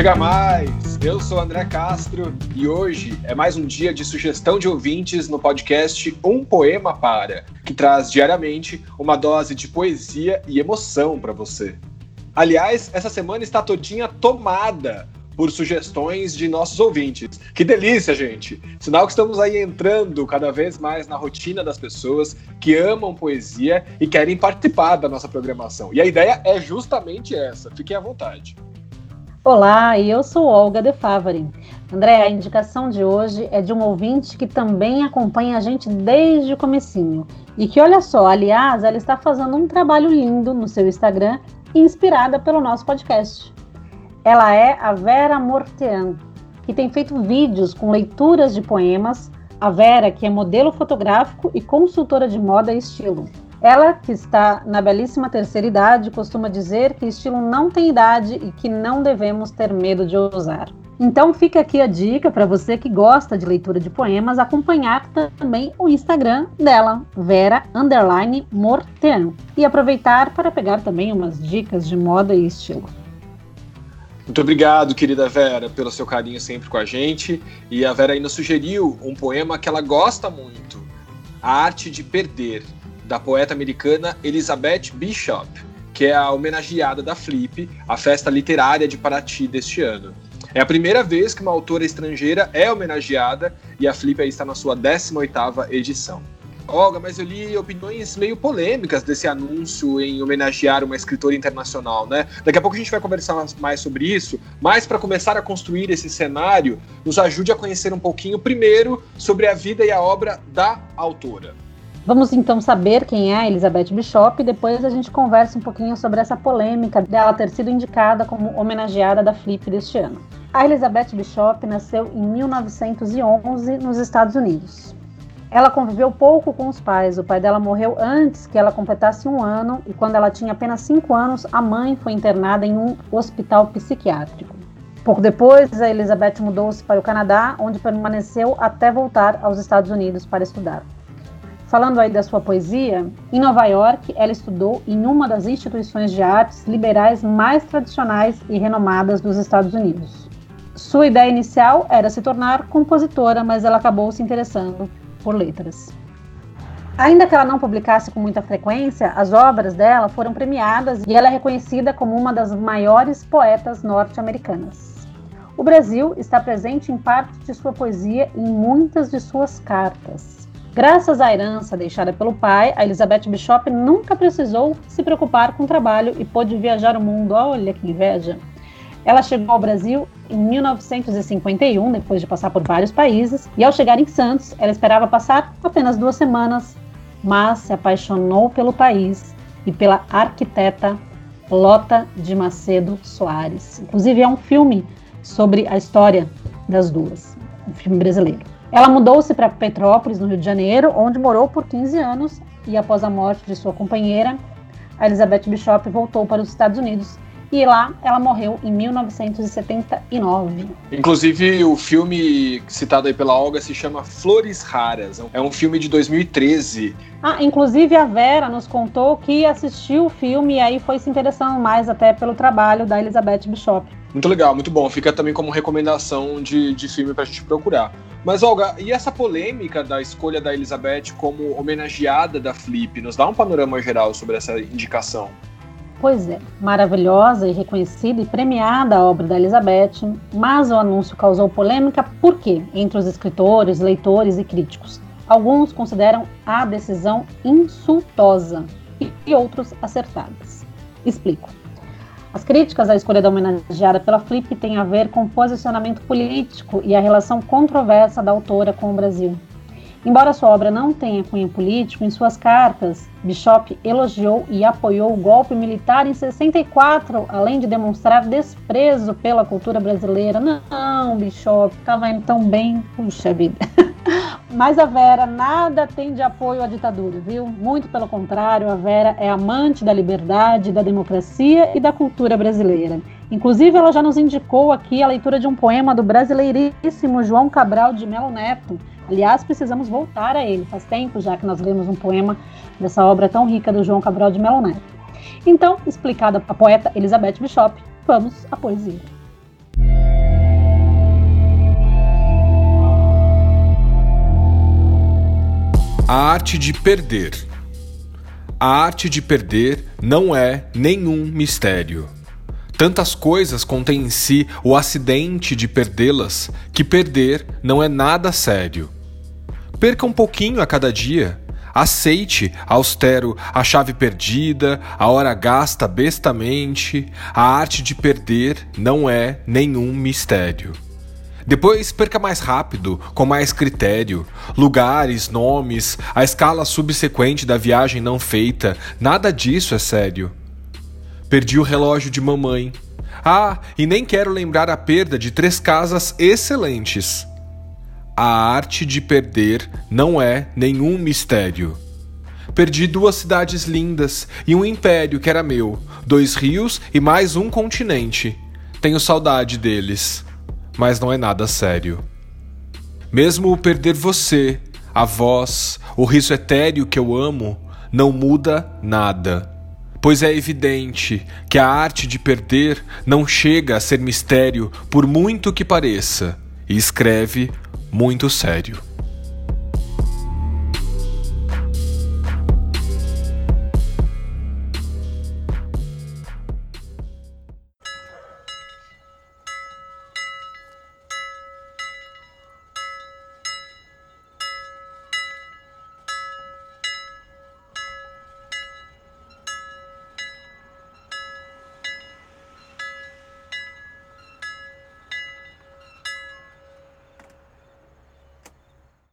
Chega mais! Eu sou André Castro e hoje é mais um dia de sugestão de ouvintes no podcast Um Poema Para, que traz diariamente uma dose de poesia e emoção para você. Aliás, essa semana está todinha tomada por sugestões de nossos ouvintes. Que delícia, gente! Sinal que estamos aí entrando cada vez mais na rotina das pessoas que amam poesia e querem participar da nossa programação. E a ideia é justamente essa. Fiquem à vontade. Olá, eu sou Olga De Favari. André, a indicação de hoje é de um ouvinte que também acompanha a gente desde o comecinho. E que, olha só, aliás, ela está fazendo um trabalho lindo no seu Instagram, inspirada pelo nosso podcast. Ela é a Vera Mortean, que tem feito vídeos com leituras de poemas. A Vera, que é modelo fotográfico e consultora de moda e estilo. Ela, que está na belíssima terceira idade, costuma dizer que estilo não tem idade e que não devemos ter medo de usar. Então fica aqui a dica para você que gosta de leitura de poemas acompanhar também o Instagram dela, Vera Underline Morten, e aproveitar para pegar também umas dicas de moda e estilo. Muito obrigado, querida Vera, pelo seu carinho sempre com a gente. E a Vera ainda sugeriu um poema que ela gosta muito, A Arte de Perder, da poeta americana Elizabeth Bishop, que é a homenageada da Flip, a festa literária de Paraty deste ano. É a primeira vez que uma autora estrangeira é homenageada e a Flip aí está na sua 18ª edição. Olga, mas eu li opiniões meio polêmicas desse anúncio em homenagear uma escritora internacional, né? Daqui a pouco a gente vai conversar mais sobre isso, mas para começar a construir esse cenário, nos ajude a conhecer um pouquinho primeiro sobre a vida e a obra da autora. Vamos então saber quem é a Elizabeth Bishop e depois a gente conversa um pouquinho sobre essa polêmica dela ter sido indicada como homenageada da Flip deste ano. A Elizabeth Bishop nasceu em 1911 nos Estados Unidos. Ela conviveu pouco com os pais. O pai dela morreu antes que ela completasse um ano e quando ela tinha apenas cinco anos, a mãe foi internada em um hospital psiquiátrico. Pouco depois, a Elizabeth mudou-se para o Canadá, onde permaneceu até voltar aos Estados Unidos para estudar. Falando aí da sua poesia, em Nova York, ela estudou em uma das instituições de artes liberais mais tradicionais e renomadas dos Estados Unidos. Sua ideia inicial era se tornar compositora, mas ela acabou se interessando por letras. Ainda que ela não publicasse com muita frequência, as obras dela foram premiadas e ela é reconhecida como uma das maiores poetas norte-americanas. O Brasil está presente em parte de sua poesia em muitas de suas cartas. Graças à herança deixada pelo pai, a Elizabeth Bishop nunca precisou se preocupar com o trabalho e pôde viajar o mundo. Olha que inveja! Ela chegou ao Brasil em 1951, depois de passar por vários países, e ao chegar em Santos, ela esperava passar apenas duas semanas, mas se apaixonou pelo país e pela arquiteta Lota de Macedo Soares. Inclusive, é um filme sobre a história das duas, um filme brasileiro. Ela mudou-se para Petrópolis, no Rio de Janeiro, onde morou por 15 anos e após a morte de sua companheira, a Elizabeth Bishop voltou para os Estados Unidos e lá ela morreu em 1979. Inclusive, o filme citado aí pela Olga se chama Flores Raras. É um filme de 2013. Ah, inclusive a Vera nos contou que assistiu o filme e aí foi se interessando mais até pelo trabalho da Elizabeth Bishop. Muito legal, muito bom. Fica também como recomendação de, de filme pra gente procurar. Mas, Olga, e essa polêmica da escolha da Elizabeth como homenageada da Flip? Nos dá um panorama geral sobre essa indicação. Pois é, maravilhosa e reconhecida e premiada a obra da Elizabeth, mas o anúncio causou polêmica por quê? Entre os escritores, leitores e críticos. Alguns consideram a decisão insultosa e outros acertadas. Explico. As críticas à escolha da homenageada pela Flip têm a ver com o posicionamento político e a relação controversa da autora com o Brasil. Embora sua obra não tenha cunho político, em suas cartas, Bishop elogiou e apoiou o golpe militar em 64, além de demonstrar desprezo pela cultura brasileira. Não, Bishop, estava indo tão bem, puxa vida. Mas a Vera nada tem de apoio à ditadura, viu? Muito pelo contrário, a Vera é amante da liberdade, da democracia e da cultura brasileira. Inclusive, ela já nos indicou aqui a leitura de um poema do brasileiríssimo João Cabral de Melo Neto. Aliás, precisamos voltar a ele. Faz tempo já que nós lemos um poema dessa obra tão rica do João Cabral de Melo Neto. Então, explicada a poeta Elizabeth Bishop, vamos à poesia. A arte de perder. A arte de perder não é nenhum mistério. Tantas coisas contêm em si o acidente de perdê-las que perder não é nada sério. Perca um pouquinho a cada dia. Aceite, austero, a chave perdida, a hora gasta bestamente. A arte de perder não é nenhum mistério. Depois perca mais rápido, com mais critério. Lugares, nomes, a escala subsequente da viagem não feita, nada disso é sério. Perdi o relógio de mamãe. Ah, e nem quero lembrar a perda de três casas excelentes. A arte de perder não é nenhum mistério. Perdi duas cidades lindas e um império que era meu, dois rios e mais um continente. Tenho saudade deles mas não é nada sério. Mesmo o perder você, a voz, o riso etéreo que eu amo, não muda nada. Pois é evidente que a arte de perder não chega a ser mistério por muito que pareça, e escreve muito sério.